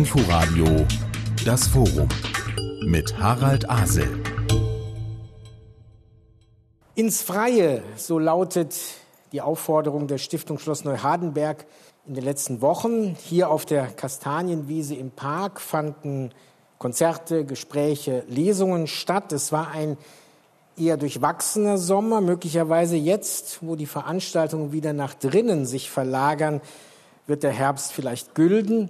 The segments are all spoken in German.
Inforadio Das Forum mit Harald Asel. Ins Freie, so lautet die Aufforderung der Stiftung Schloss Neuhardenberg in den letzten Wochen. Hier auf der Kastanienwiese im Park fanden Konzerte, Gespräche, Lesungen statt. Es war ein eher durchwachsener Sommer, möglicherweise jetzt, wo die Veranstaltungen wieder nach drinnen sich verlagern, wird der Herbst vielleicht gülden.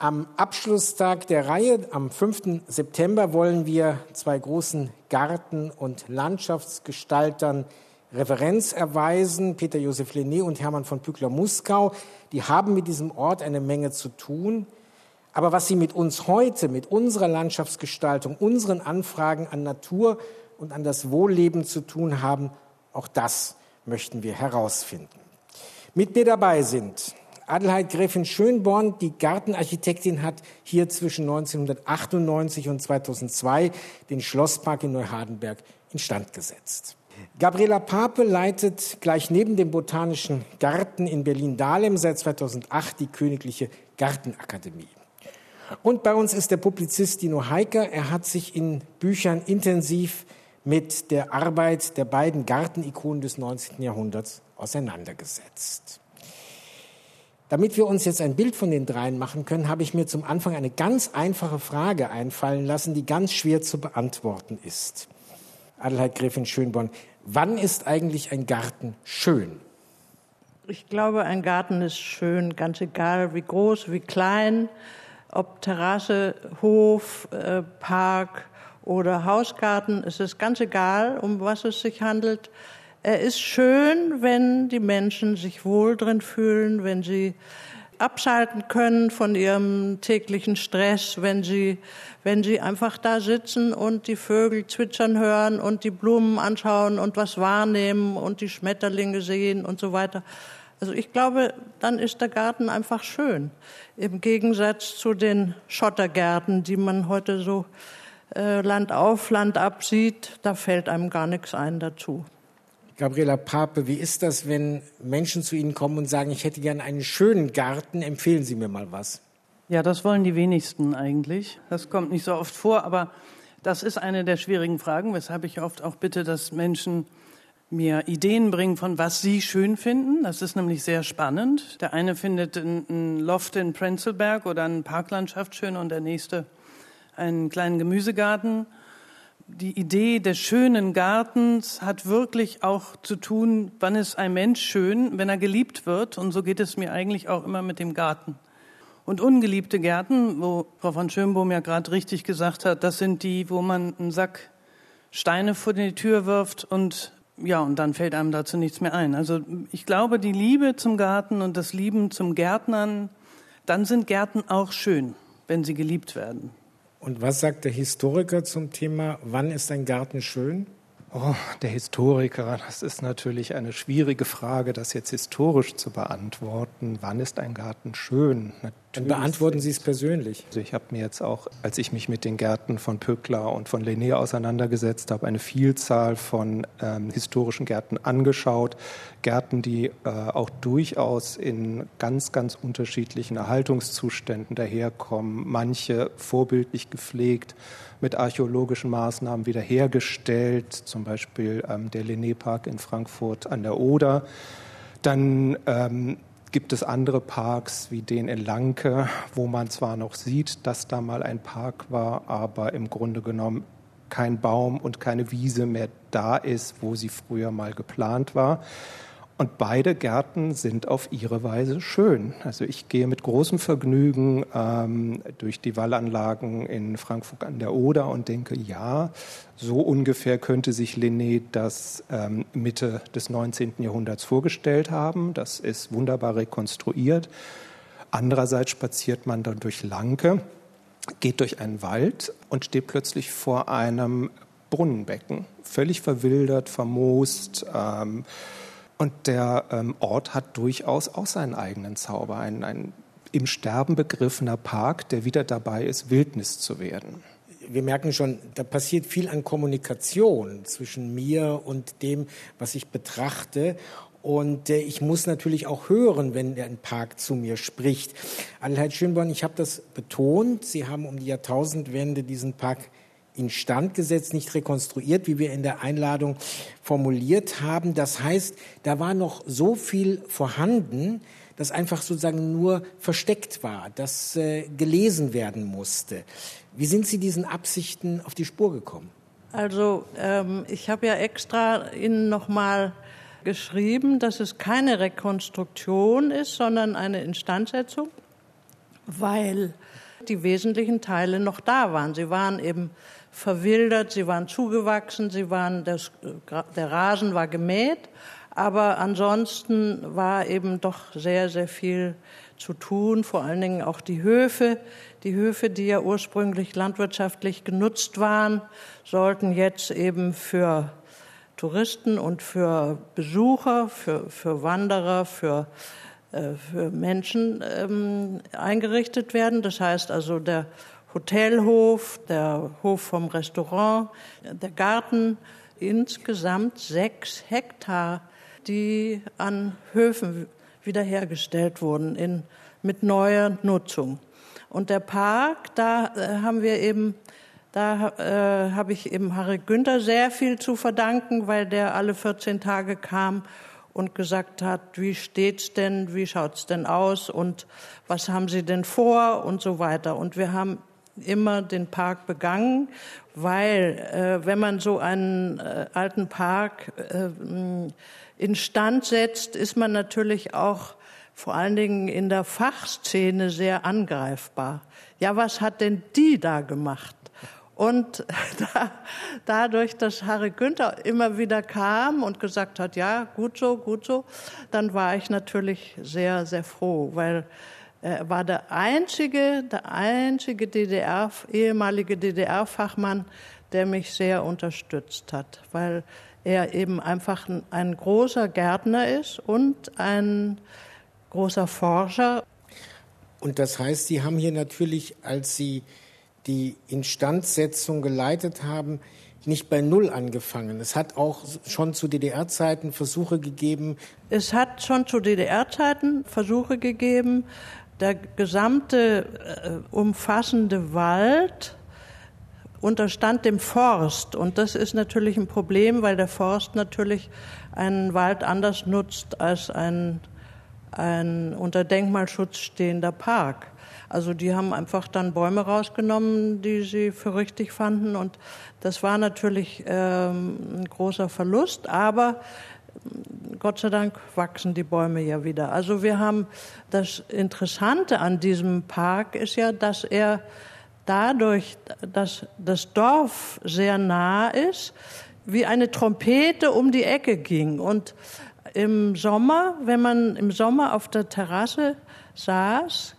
Am Abschlusstag der Reihe, am 5. September, wollen wir zwei großen Garten- und Landschaftsgestaltern Referenz erweisen, Peter Josef Lené und Hermann von Pückler-Muskau. Die haben mit diesem Ort eine Menge zu tun. Aber was sie mit uns heute, mit unserer Landschaftsgestaltung, unseren Anfragen an Natur und an das Wohlleben zu tun haben, auch das möchten wir herausfinden. Mit mir dabei sind Adelheid Gräfin Schönborn, die Gartenarchitektin, hat hier zwischen 1998 und 2002 den Schlosspark in Neuhardenberg instand gesetzt. Gabriela Pape leitet gleich neben dem Botanischen Garten in Berlin-Dahlem seit 2008 die Königliche Gartenakademie. Und bei uns ist der Publizist Dino Heiker. Er hat sich in Büchern intensiv mit der Arbeit der beiden Gartenikonen des 19. Jahrhunderts auseinandergesetzt. Damit wir uns jetzt ein Bild von den dreien machen können, habe ich mir zum Anfang eine ganz einfache Frage einfallen lassen, die ganz schwer zu beantworten ist. Adelheid Gräfin Schönborn, wann ist eigentlich ein Garten schön? Ich glaube, ein Garten ist schön, ganz egal wie groß, wie klein, ob Terrasse, Hof, äh, Park oder Hausgarten, es ist ganz egal, um was es sich handelt. Er ist schön, wenn die Menschen sich wohl drin fühlen, wenn sie abschalten können von ihrem täglichen Stress, wenn sie, wenn sie einfach da sitzen und die Vögel zwitschern hören und die Blumen anschauen und was wahrnehmen und die Schmetterlinge sehen und so weiter. Also ich glaube, dann ist der Garten einfach schön. Im Gegensatz zu den Schottergärten, die man heute so äh, Land auf, Land ab sieht, da fällt einem gar nichts ein dazu. Gabriela Pape, wie ist das, wenn Menschen zu Ihnen kommen und sagen, ich hätte gern einen schönen Garten, empfehlen Sie mir mal was? Ja, das wollen die wenigsten eigentlich. Das kommt nicht so oft vor, aber das ist eine der schwierigen Fragen, weshalb ich oft auch bitte, dass Menschen mir Ideen bringen, von was sie schön finden. Das ist nämlich sehr spannend. Der eine findet ein Loft in Prenzlberg oder eine Parklandschaft schön und der nächste einen kleinen Gemüsegarten die Idee des schönen Gartens hat wirklich auch zu tun, wann ist ein Mensch schön, wenn er geliebt wird. Und so geht es mir eigentlich auch immer mit dem Garten. Und ungeliebte Gärten, wo Frau von Schönbohm ja gerade richtig gesagt hat, das sind die, wo man einen Sack Steine vor die Tür wirft und ja, und dann fällt einem dazu nichts mehr ein. Also ich glaube, die Liebe zum Garten und das Lieben zum Gärtnern, dann sind Gärten auch schön, wenn sie geliebt werden. Und was sagt der Historiker zum Thema, wann ist ein Garten schön? Oh, der Historiker, das ist natürlich eine schwierige Frage, das jetzt historisch zu beantworten. Wann ist ein Garten schön? Dann beantworten Sie es persönlich. Also ich habe mir jetzt auch, als ich mich mit den Gärten von Pöckler und von Lené auseinandergesetzt habe, eine Vielzahl von ähm, historischen Gärten angeschaut. Gärten, die äh, auch durchaus in ganz, ganz unterschiedlichen Erhaltungszuständen daherkommen. Manche vorbildlich gepflegt mit archäologischen Maßnahmen wiederhergestellt, zum Beispiel ähm, der Linné-Park in Frankfurt an der Oder. Dann ähm, gibt es andere Parks wie den in Lanke, wo man zwar noch sieht, dass da mal ein Park war, aber im Grunde genommen kein Baum und keine Wiese mehr da ist, wo sie früher mal geplant war. Und beide Gärten sind auf ihre Weise schön. Also ich gehe mit großem Vergnügen ähm, durch die Wallanlagen in Frankfurt an der Oder und denke, ja, so ungefähr könnte sich Linné das ähm, Mitte des 19. Jahrhunderts vorgestellt haben. Das ist wunderbar rekonstruiert. Andererseits spaziert man dann durch Lanke, geht durch einen Wald und steht plötzlich vor einem Brunnenbecken, völlig verwildert, vermoost. Ähm, und der ähm, Ort hat durchaus auch seinen eigenen Zauber, ein, ein im Sterben begriffener Park, der wieder dabei ist, Wildnis zu werden. Wir merken schon, da passiert viel an Kommunikation zwischen mir und dem, was ich betrachte. Und äh, ich muss natürlich auch hören, wenn ein Park zu mir spricht. Adelheid Schönborn, ich habe das betont. Sie haben um die Jahrtausendwende diesen Park instand gesetzt, nicht rekonstruiert, wie wir in der Einladung formuliert haben. Das heißt, da war noch so viel vorhanden, das einfach sozusagen nur versteckt war, das äh, gelesen werden musste. Wie sind Sie diesen Absichten auf die Spur gekommen? Also ähm, ich habe ja extra Ihnen noch mal geschrieben, dass es keine Rekonstruktion ist, sondern eine Instandsetzung, weil die wesentlichen Teile noch da waren. Sie waren eben verwildert, sie waren zugewachsen, sie waren das, der Rasen war gemäht, aber ansonsten war eben doch sehr, sehr viel zu tun, vor allen Dingen auch die Höfe. Die Höfe, die ja ursprünglich landwirtschaftlich genutzt waren, sollten jetzt eben für Touristen und für Besucher, für, für Wanderer, für, äh, für Menschen ähm, eingerichtet werden. Das heißt also, der Hotelhof, der Hof vom Restaurant, der Garten, insgesamt sechs Hektar, die an Höfen wiederhergestellt wurden in, mit neuer Nutzung. Und der Park, da äh, haben wir eben, da äh, habe ich eben Harry Günther sehr viel zu verdanken, weil der alle 14 Tage kam und gesagt hat, wie steht's denn, wie schaut's denn aus und was haben Sie denn vor und so weiter. Und wir haben immer den Park begangen, weil äh, wenn man so einen äh, alten Park äh, instand setzt, ist man natürlich auch vor allen Dingen in der Fachszene sehr angreifbar. Ja, was hat denn die da gemacht? Und da, dadurch, dass Harry Günther immer wieder kam und gesagt hat, ja, gut so, gut so, dann war ich natürlich sehr, sehr froh, weil er war der einzige, der einzige DDR, ehemalige DDR-Fachmann, der mich sehr unterstützt hat, weil er eben einfach ein, ein großer Gärtner ist und ein großer Forscher. Und das heißt, Sie haben hier natürlich, als Sie die Instandsetzung geleitet haben, nicht bei Null angefangen. Es hat auch schon zu DDR-Zeiten Versuche gegeben. Es hat schon zu DDR-Zeiten Versuche gegeben, der gesamte äh, umfassende Wald unterstand dem Forst. Und das ist natürlich ein Problem, weil der Forst natürlich einen Wald anders nutzt als ein, ein unter Denkmalschutz stehender Park. Also die haben einfach dann Bäume rausgenommen, die sie für richtig fanden. Und das war natürlich ähm, ein großer Verlust. Aber Gott sei Dank wachsen die Bäume ja wieder. Also wir haben das Interessante an diesem Park ist ja, dass er dadurch, dass das Dorf sehr nah ist, wie eine Trompete um die Ecke ging. Und im Sommer, wenn man im Sommer auf der Terrasse saß,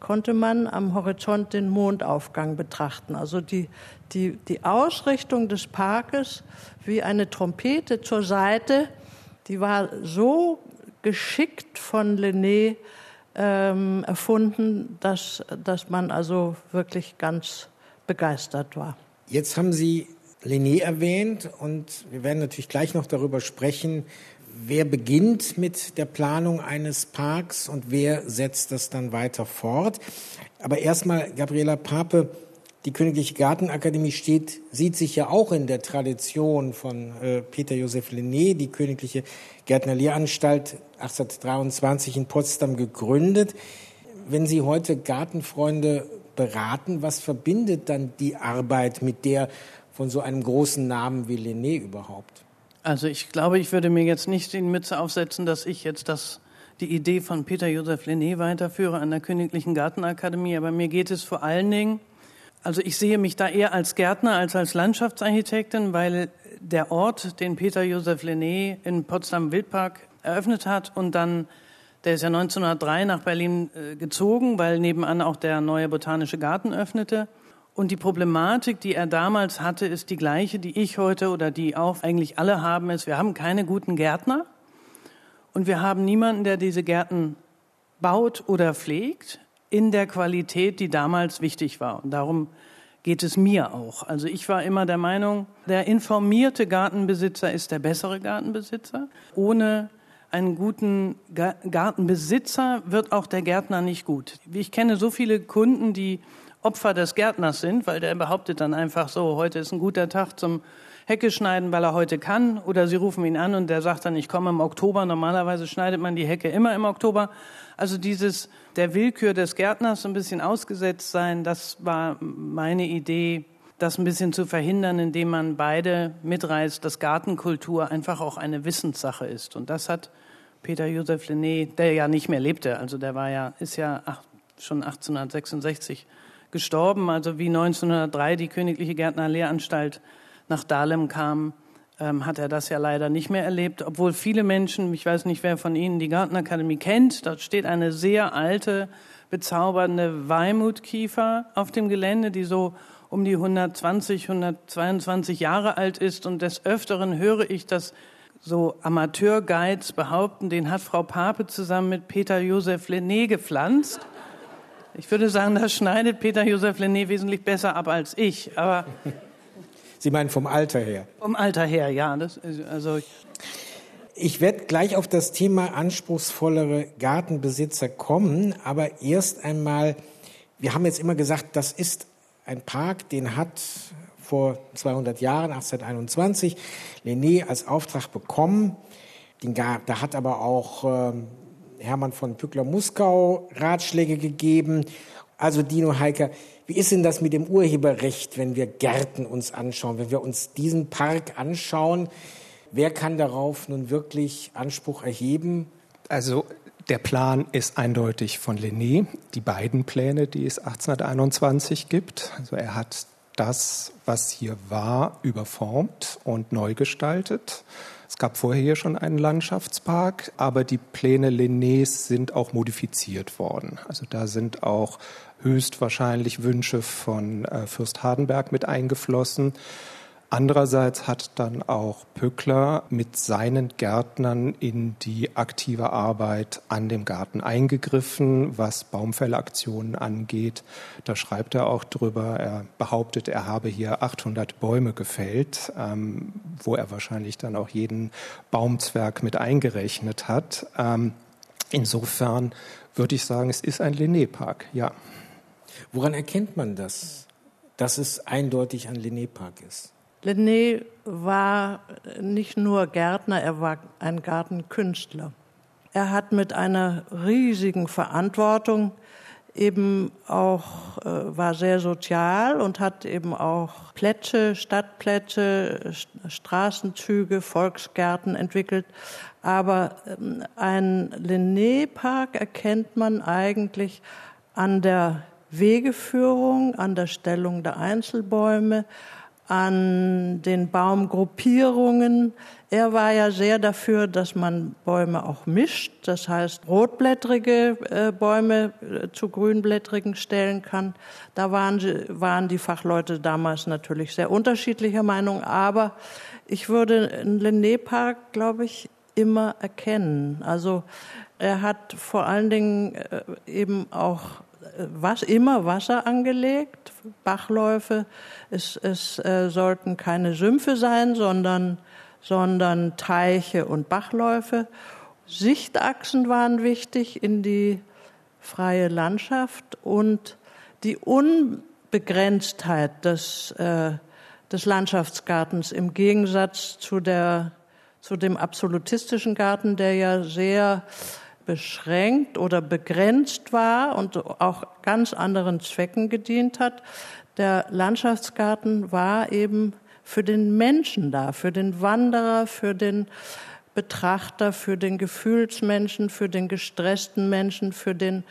konnte man am Horizont den Mondaufgang betrachten. Also die, die, die Ausrichtung des Parkes wie eine Trompete zur Seite die war so geschickt von Lené ähm, erfunden, dass, dass man also wirklich ganz begeistert war. Jetzt haben Sie Lené erwähnt und wir werden natürlich gleich noch darüber sprechen, wer beginnt mit der Planung eines Parks und wer setzt das dann weiter fort. Aber erstmal, Gabriela Pape, die Königliche Gartenakademie steht, sieht sich ja auch in der Tradition von äh, Peter Josef Lené, die Königliche Gärtnerlehranstalt 1823 in Potsdam gegründet. Wenn Sie heute Gartenfreunde beraten, was verbindet dann die Arbeit mit der von so einem großen Namen wie Lené überhaupt? Also ich glaube, ich würde mir jetzt nicht die Mütze aufsetzen, dass ich jetzt das, die Idee von Peter Josef Lené weiterführe an der Königlichen Gartenakademie, aber mir geht es vor allen Dingen also ich sehe mich da eher als Gärtner als als Landschaftsarchitektin, weil der Ort, den Peter Josef Lené in Potsdam Wildpark eröffnet hat und dann, der ist ja 1903 nach Berlin äh, gezogen, weil nebenan auch der neue botanische Garten öffnete. Und die Problematik, die er damals hatte, ist die gleiche, die ich heute oder die auch eigentlich alle haben, ist, wir haben keine guten Gärtner und wir haben niemanden, der diese Gärten baut oder pflegt in der Qualität, die damals wichtig war. Und darum geht es mir auch. Also ich war immer der Meinung, der informierte Gartenbesitzer ist der bessere Gartenbesitzer. Ohne einen guten Gartenbesitzer wird auch der Gärtner nicht gut. Ich kenne so viele Kunden, die Opfer des Gärtners sind, weil der behauptet dann einfach so, heute ist ein guter Tag zum Hecke schneiden, weil er heute kann. Oder sie rufen ihn an und der sagt dann, ich komme im Oktober. Normalerweise schneidet man die Hecke immer im Oktober. Also dieses der Willkür des Gärtners ein bisschen ausgesetzt sein, das war meine Idee, das ein bisschen zu verhindern, indem man beide mitreißt, dass Gartenkultur einfach auch eine Wissenssache ist. Und das hat Peter Joseph Lenné, der ja nicht mehr lebte, also der war ja, ist ja schon 1866 gestorben, also wie 1903 die Königliche Gärtnerlehranstalt nach Dahlem kam, ähm, hat er das ja leider nicht mehr erlebt, obwohl viele Menschen, ich weiß nicht, wer von Ihnen die Gartenakademie kennt, dort steht eine sehr alte, bezaubernde Weimutkiefer auf dem Gelände, die so um die 120, 122 Jahre alt ist. Und des Öfteren höre ich, dass so Amateurguides behaupten, den hat Frau Pape zusammen mit Peter Josef Lenné gepflanzt. Ich würde sagen, das schneidet Peter Josef Lenné wesentlich besser ab als ich. Aber Sie meinen vom Alter her? Vom Alter her, ja. Das, also ich werde gleich auf das Thema anspruchsvollere Gartenbesitzer kommen, aber erst einmal, wir haben jetzt immer gesagt, das ist ein Park, den hat vor 200 Jahren, 1821, Lené als Auftrag bekommen. Den gab, da hat aber auch äh, Hermann von Pückler-Muskau Ratschläge gegeben. Also Dino Heiker, wie ist denn das mit dem Urheberrecht, wenn wir Gärten uns anschauen, wenn wir uns diesen Park anschauen? Wer kann darauf nun wirklich Anspruch erheben? Also der Plan ist eindeutig von Lené, die beiden Pläne, die es 1821 gibt. Also er hat das, was hier war, überformt und neu gestaltet. Es gab vorher hier schon einen Landschaftspark, aber die Pläne Lenés sind auch modifiziert worden. Also da sind auch höchstwahrscheinlich Wünsche von äh, Fürst Hardenberg mit eingeflossen. Andererseits hat dann auch Pückler mit seinen Gärtnern in die aktive Arbeit an dem Garten eingegriffen, was Baumfällaktionen angeht. Da schreibt er auch drüber. Er behauptet, er habe hier 800 Bäume gefällt, ähm, wo er wahrscheinlich dann auch jeden Baumzwerg mit eingerechnet hat. Ähm, insofern würde ich sagen, es ist ein Linné-Park, ja. Woran erkennt man das, dass es eindeutig ein Linné-Park ist? Lenné war nicht nur Gärtner, er war ein Gartenkünstler. Er hat mit einer riesigen Verantwortung eben auch, äh, war sehr sozial und hat eben auch Plätze, Stadtplätze, Straßenzüge, Volksgärten entwickelt. Aber ähm, ein Linné-Park erkennt man eigentlich an der Wegeführung, an der Stellung der Einzelbäume, an den Baumgruppierungen. Er war ja sehr dafür, dass man Bäume auch mischt, das heißt rotblättrige äh, Bäume äh, zu grünblättrigen stellen kann. Da waren, waren die Fachleute damals natürlich sehr unterschiedlicher Meinung, aber ich würde einen Linné-Park, glaube ich, immer erkennen. Also er hat vor allen Dingen äh, eben auch was, immer Wasser angelegt, Bachläufe. Es, es äh, sollten keine Sümpfe sein, sondern, sondern Teiche und Bachläufe. Sichtachsen waren wichtig in die freie Landschaft und die Unbegrenztheit des, äh, des Landschaftsgartens im Gegensatz zu, der, zu dem absolutistischen Garten, der ja sehr beschränkt oder begrenzt war und auch ganz anderen Zwecken gedient hat. Der Landschaftsgarten war eben für den Menschen da, für den Wanderer, für den Betrachter, für den Gefühlsmenschen, für den gestressten Menschen, für den,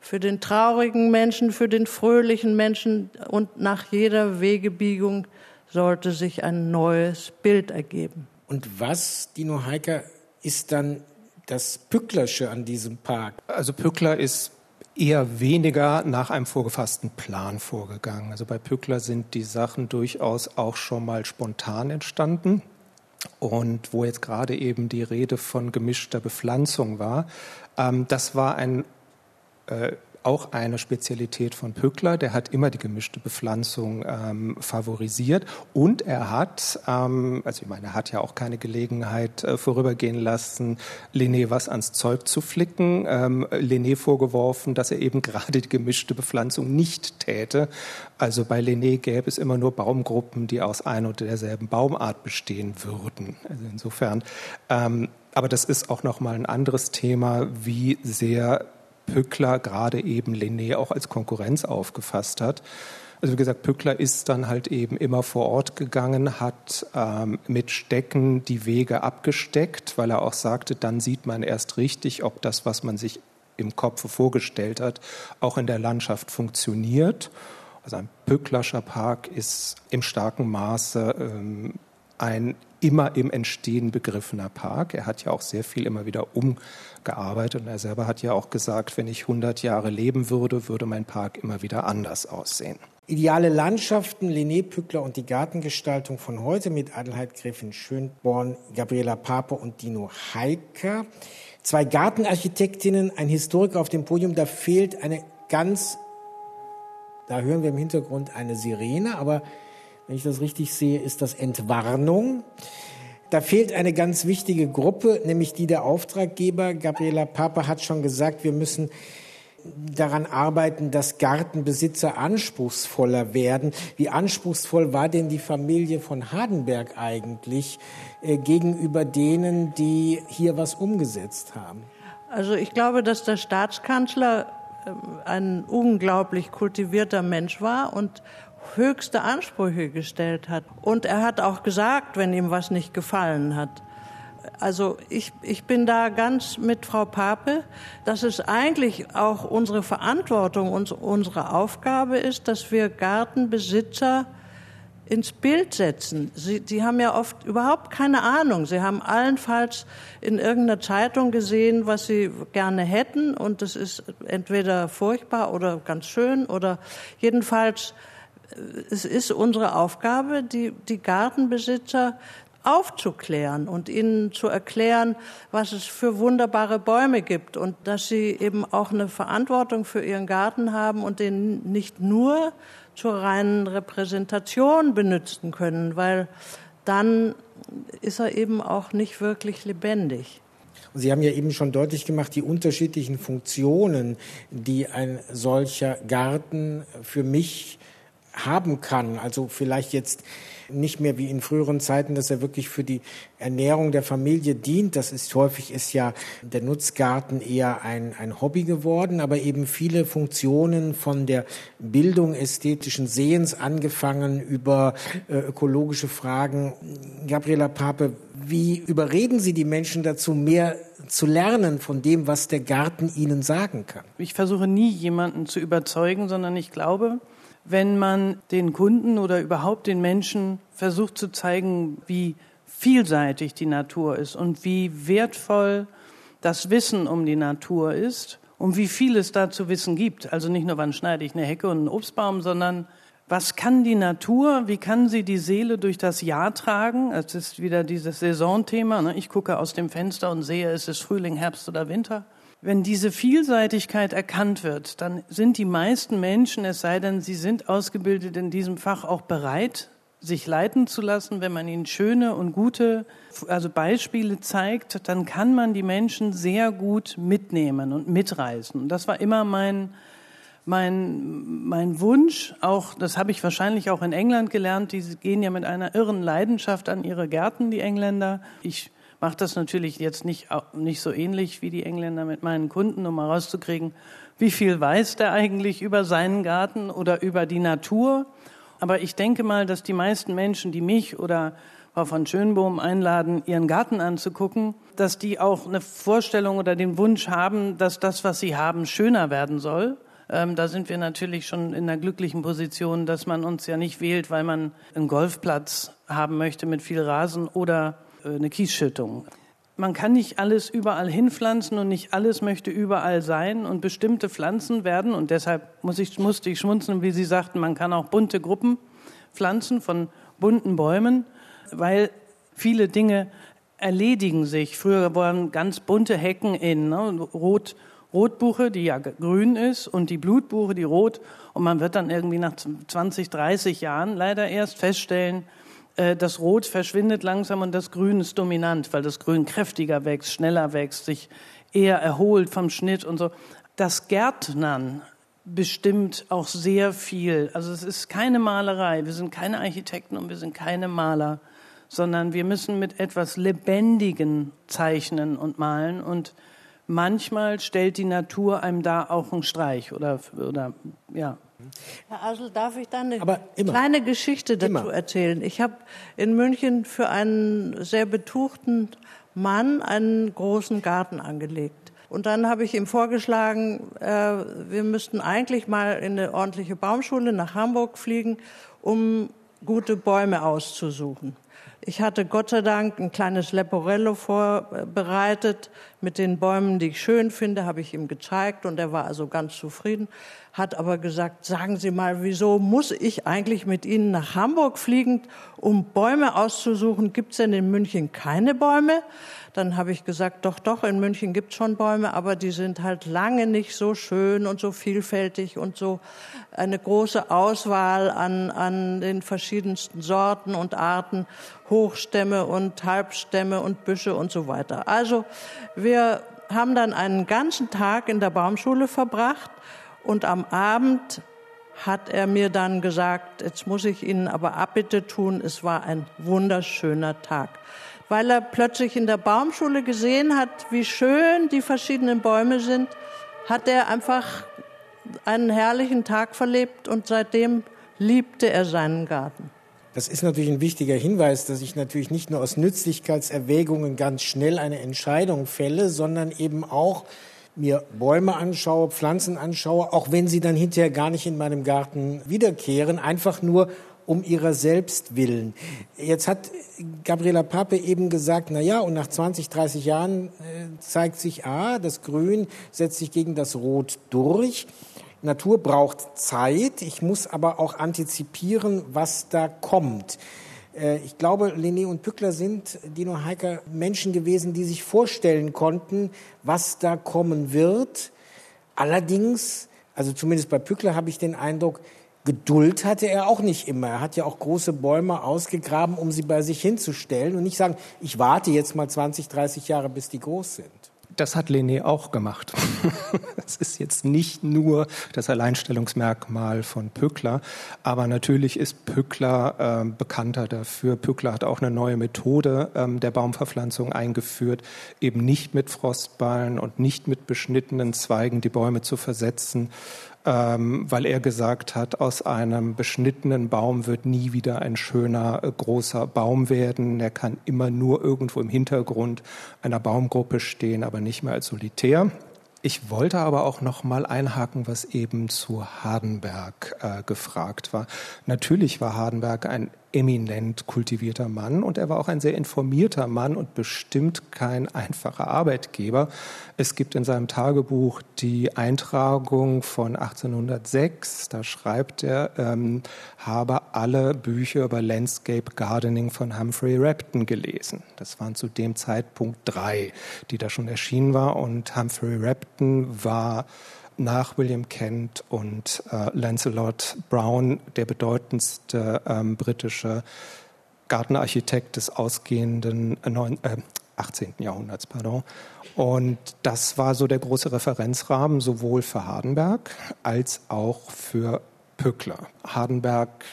für den traurigen Menschen, für den fröhlichen Menschen. Und nach jeder Wegebiegung sollte sich ein neues Bild ergeben. Und was, Dino Heiker, ist dann das Pücklersche an diesem Park? Also Pückler ist eher weniger nach einem vorgefassten Plan vorgegangen. Also bei Pückler sind die Sachen durchaus auch schon mal spontan entstanden. Und wo jetzt gerade eben die Rede von gemischter Bepflanzung war, ähm, das war ein äh, auch eine Spezialität von Pückler. Der hat immer die gemischte Bepflanzung ähm, favorisiert und er hat, ähm, also ich meine, er hat ja auch keine Gelegenheit äh, vorübergehen lassen, Linné was ans Zeug zu flicken. Ähm, Linné vorgeworfen, dass er eben gerade die gemischte Bepflanzung nicht täte. Also bei Linné gäbe es immer nur Baumgruppen, die aus ein und derselben Baumart bestehen würden. Also insofern ähm, aber das ist auch noch mal ein anderes Thema, wie sehr Pückler gerade eben Linné auch als Konkurrenz aufgefasst hat. Also wie gesagt, Pückler ist dann halt eben immer vor Ort gegangen, hat ähm, mit Stecken die Wege abgesteckt, weil er auch sagte, dann sieht man erst richtig, ob das, was man sich im Kopf vorgestellt hat, auch in der Landschaft funktioniert. Also ein Pücklerscher Park ist im starken Maße ähm, ein immer im Entstehen begriffener Park. Er hat ja auch sehr viel immer wieder umgearbeitet und er selber hat ja auch gesagt, wenn ich 100 Jahre leben würde, würde mein Park immer wieder anders aussehen. Ideale Landschaften, Lené Pückler und die Gartengestaltung von heute mit Adelheid Gräfin Schönborn, Gabriela Pape und Dino Heiker. Zwei Gartenarchitektinnen, ein Historiker auf dem Podium, da fehlt eine ganz, da hören wir im Hintergrund eine Sirene, aber wenn ich das richtig sehe, ist das Entwarnung. Da fehlt eine ganz wichtige Gruppe, nämlich die der Auftraggeber. Gabriela Papa hat schon gesagt, wir müssen daran arbeiten, dass Gartenbesitzer anspruchsvoller werden. Wie anspruchsvoll war denn die Familie von Hardenberg eigentlich äh, gegenüber denen, die hier was umgesetzt haben? Also ich glaube, dass der Staatskanzler äh, ein unglaublich kultivierter Mensch war und höchste Ansprüche gestellt hat. Und er hat auch gesagt, wenn ihm was nicht gefallen hat. Also ich, ich bin da ganz mit Frau Pape, dass es eigentlich auch unsere Verantwortung, und unsere Aufgabe ist, dass wir Gartenbesitzer ins Bild setzen. Sie, die haben ja oft überhaupt keine Ahnung. Sie haben allenfalls in irgendeiner Zeitung gesehen, was sie gerne hätten und das ist entweder furchtbar oder ganz schön oder jedenfalls es ist unsere Aufgabe, die, die Gartenbesitzer aufzuklären und ihnen zu erklären, was es für wunderbare Bäume gibt und dass sie eben auch eine Verantwortung für ihren Garten haben und den nicht nur zur reinen Repräsentation benutzen können, weil dann ist er eben auch nicht wirklich lebendig. Sie haben ja eben schon deutlich gemacht, die unterschiedlichen Funktionen, die ein solcher Garten für mich haben kann. Also vielleicht jetzt nicht mehr wie in früheren Zeiten, dass er wirklich für die Ernährung der Familie dient. Das ist häufig ist ja der Nutzgarten eher ein, ein Hobby geworden, aber eben viele Funktionen von der Bildung ästhetischen Sehens angefangen über äh, ökologische Fragen. Gabriela Pape, wie überreden Sie die Menschen dazu, mehr zu lernen von dem, was der Garten ihnen sagen kann? Ich versuche nie jemanden zu überzeugen, sondern ich glaube, wenn man den Kunden oder überhaupt den Menschen versucht zu zeigen, wie vielseitig die Natur ist und wie wertvoll das Wissen um die Natur ist und wie viel es da zu wissen gibt. Also nicht nur, wann schneide ich eine Hecke und einen Obstbaum, sondern was kann die Natur, wie kann sie die Seele durch das Jahr tragen? Es ist wieder dieses Saisonthema. Ne? Ich gucke aus dem Fenster und sehe, es ist Frühling, Herbst oder Winter. Wenn diese Vielseitigkeit erkannt wird, dann sind die meisten Menschen, es sei denn, sie sind ausgebildet in diesem Fach, auch bereit, sich leiten zu lassen. Wenn man ihnen schöne und gute also Beispiele zeigt, dann kann man die Menschen sehr gut mitnehmen und mitreißen. Das war immer mein, mein, mein Wunsch, auch, das habe ich wahrscheinlich auch in England gelernt, die gehen ja mit einer irren Leidenschaft an ihre Gärten, die Engländer. Ich mache das natürlich jetzt nicht, nicht so ähnlich wie die Engländer mit meinen Kunden, um herauszukriegen, wie viel weiß der eigentlich über seinen Garten oder über die Natur. Aber ich denke mal, dass die meisten Menschen, die mich oder Frau von Schönbohm einladen, ihren Garten anzugucken, dass die auch eine Vorstellung oder den Wunsch haben, dass das, was sie haben, schöner werden soll. Ähm, da sind wir natürlich schon in einer glücklichen Position, dass man uns ja nicht wählt, weil man einen Golfplatz haben möchte mit viel Rasen oder eine Kiesschüttung. Man kann nicht alles überall hinpflanzen und nicht alles möchte überall sein und bestimmte Pflanzen werden und deshalb muss ich, musste ich schmunzeln, wie Sie sagten, man kann auch bunte Gruppen pflanzen von bunten Bäumen, weil viele Dinge erledigen sich. Früher waren ganz bunte Hecken in, ne, rot Rotbuche, die ja grün ist, und die Blutbuche, die rot. Und man wird dann irgendwie nach 20, 30 Jahren leider erst feststellen, äh, das Rot verschwindet langsam und das Grün ist dominant, weil das Grün kräftiger wächst, schneller wächst, sich eher erholt vom Schnitt und so. Das Gärtnern bestimmt auch sehr viel. Also es ist keine Malerei. Wir sind keine Architekten und wir sind keine Maler, sondern wir müssen mit etwas Lebendigen zeichnen und malen und manchmal stellt die Natur einem da auch einen Streich oder, oder ja. Herr Asel, darf ich da eine kleine Geschichte dazu immer. erzählen? Ich habe in München für einen sehr betuchten Mann einen großen Garten angelegt. Und dann habe ich ihm vorgeschlagen, äh, wir müssten eigentlich mal in eine ordentliche Baumschule nach Hamburg fliegen, um gute Bäume auszusuchen. Ich hatte Gott sei Dank ein kleines Leporello vorbereitet mit den Bäumen, die ich schön finde, habe ich ihm gezeigt und er war also ganz zufrieden, hat aber gesagt, sagen Sie mal, wieso muss ich eigentlich mit Ihnen nach Hamburg fliegen, um Bäume auszusuchen? Gibt es denn in München keine Bäume? Dann habe ich gesagt, doch, doch, in München gibt es schon Bäume, aber die sind halt lange nicht so schön und so vielfältig und so eine große Auswahl an, an den verschiedensten Sorten und Arten, Hochstämme und Halbstämme und Büsche und so weiter. Also wir haben dann einen ganzen Tag in der Baumschule verbracht und am Abend hat er mir dann gesagt, jetzt muss ich Ihnen aber Abbitte tun, es war ein wunderschöner Tag weil er plötzlich in der Baumschule gesehen hat, wie schön die verschiedenen Bäume sind, hat er einfach einen herrlichen Tag verlebt und seitdem liebte er seinen Garten. Das ist natürlich ein wichtiger Hinweis, dass ich natürlich nicht nur aus Nützlichkeitserwägungen ganz schnell eine Entscheidung fälle, sondern eben auch mir Bäume anschaue, Pflanzen anschaue, auch wenn sie dann hinterher gar nicht in meinem Garten wiederkehren, einfach nur um ihrer selbst willen. Jetzt hat Gabriela Pape eben gesagt, na ja, und nach 20, 30 Jahren äh, zeigt sich, ah, das Grün setzt sich gegen das Rot durch. Natur braucht Zeit. Ich muss aber auch antizipieren, was da kommt. Äh, ich glaube, Lené und Pückler sind, Dino Heiker, Menschen gewesen, die sich vorstellen konnten, was da kommen wird. Allerdings, also zumindest bei Pückler habe ich den Eindruck, Geduld hatte er auch nicht immer. Er hat ja auch große Bäume ausgegraben, um sie bei sich hinzustellen und nicht sagen, ich warte jetzt mal 20, 30 Jahre, bis die groß sind. Das hat Lené auch gemacht. Es ist jetzt nicht nur das Alleinstellungsmerkmal von Pückler, aber natürlich ist Pückler äh, bekannter dafür. Pückler hat auch eine neue Methode ähm, der Baumverpflanzung eingeführt, eben nicht mit Frostballen und nicht mit beschnittenen Zweigen die Bäume zu versetzen, ähm, weil er gesagt hat, aus einem beschnittenen Baum wird nie wieder ein schöner äh, großer Baum werden. Er kann immer nur irgendwo im Hintergrund einer Baumgruppe stehen, aber nicht mehr als solitär. Ich wollte aber auch noch mal einhaken, was eben zu Hardenberg äh, gefragt war. Natürlich war Hardenberg ein eminent kultivierter Mann und er war auch ein sehr informierter Mann und bestimmt kein einfacher Arbeitgeber. Es gibt in seinem Tagebuch die Eintragung von 1806, da schreibt er, ähm, habe alle Bücher über Landscape Gardening von Humphrey Repton gelesen. Das waren zu dem Zeitpunkt drei, die da schon erschienen war und Humphrey Repton war nach William Kent und äh, Lancelot Brown der bedeutendste ähm, britische Gartenarchitekt des ausgehenden äh, 9, äh, 18. Jahrhunderts. Pardon. Und das war so der große Referenzrahmen sowohl für Hardenberg als auch für Pückler. Hardenberg